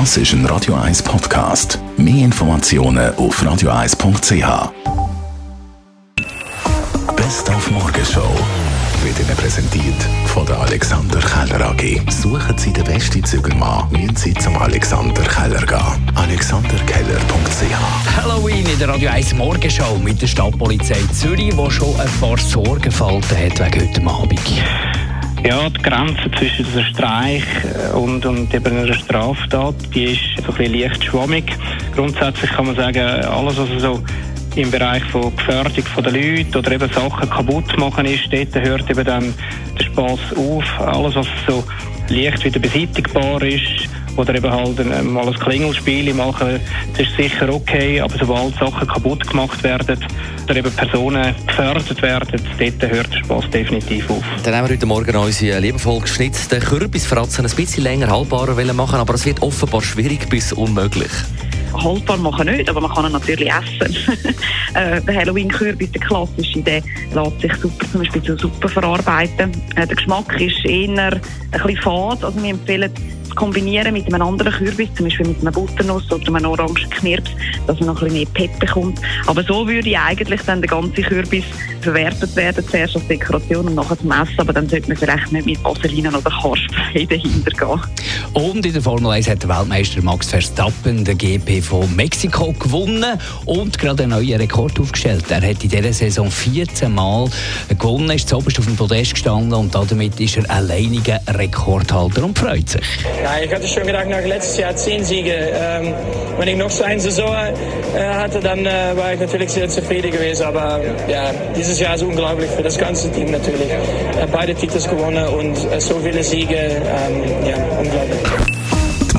Das ist ein Radio 1 Podcast. Mehr Informationen auf radio1.ch. Best auf Morgenshow wird Ihnen präsentiert von der Alexander Keller AG. Suchen Sie den besten Zügelmann, müssen Sie zum Alexander Keller gehen. AlexanderKeller.ch Halloween in der Radio 1 Morgenshow mit der Stadtpolizei Zürich, die schon ein paar Sorgenfalten hat wegen heute Abend. Ja, die Grenze zwischen einem Streich und, und eben einer Straftat, die ist so ein bisschen leicht schwammig. Grundsätzlich kann man sagen, alles, was so im Bereich von Gefährdung der Leute oder eben Sachen kaputt machen ist, dort hört eben dann der Spass auf. Alles, was so leicht wieder beseitigbar ist, oder eben halt ein, mal ein Klingelspiel machen, das ist sicher okay, aber sobald Sachen kaputt gemacht werden oder eben Personen gefördert werden, dort hört der Spaß definitiv auf. Dann haben wir heute Morgen unsere liebevoll geschnitt den Kürbisfratzen ein bisschen länger haltbarer machen, aber es wird offenbar schwierig bis unmöglich haltbar machen nicht, aber man kann ihn natürlich essen. äh, der Halloween-Kürbis, der klassische, der lässt sich super zum Beispiel zu Suppe verarbeiten. Äh, der Geschmack ist eher ein bisschen fad, also wir empfehlen kombinieren mit einem anderen Kürbis, zum Beispiel mit einer Butternuss oder einem Orangenknirps, dass man noch ein bisschen mehr Pep bekommt. Aber so würde ich eigentlich dann der ganze Kürbis verwertet werden, zuerst als Dekoration und nachher zum Essen, aber dann sollte man vielleicht nicht mit Vaseline oder Karspray dahinter gehen. Und in der Formel 1 hat der Weltmeister Max Verstappen den GP von Mexiko gewonnen und gerade einen neuen Rekord aufgestellt. Er hat in dieser Saison 14 Mal gewonnen, ist zuoberst auf dem Podest gestanden und damit ist er alleiniger Rekordhalter und freut sich. Ja, ich hatte schon gedacht, nach letztes Jahr zehn Siege. Ähm, wenn ich noch so eine Saison äh, hatte, dann äh, war ich natürlich sehr zufrieden gewesen. Aber ja, dieses Jahr ist unglaublich für das ganze Team natürlich. Äh, beide Titel gewonnen und äh, so viele Siege. Ähm, ja, unglaublich. Die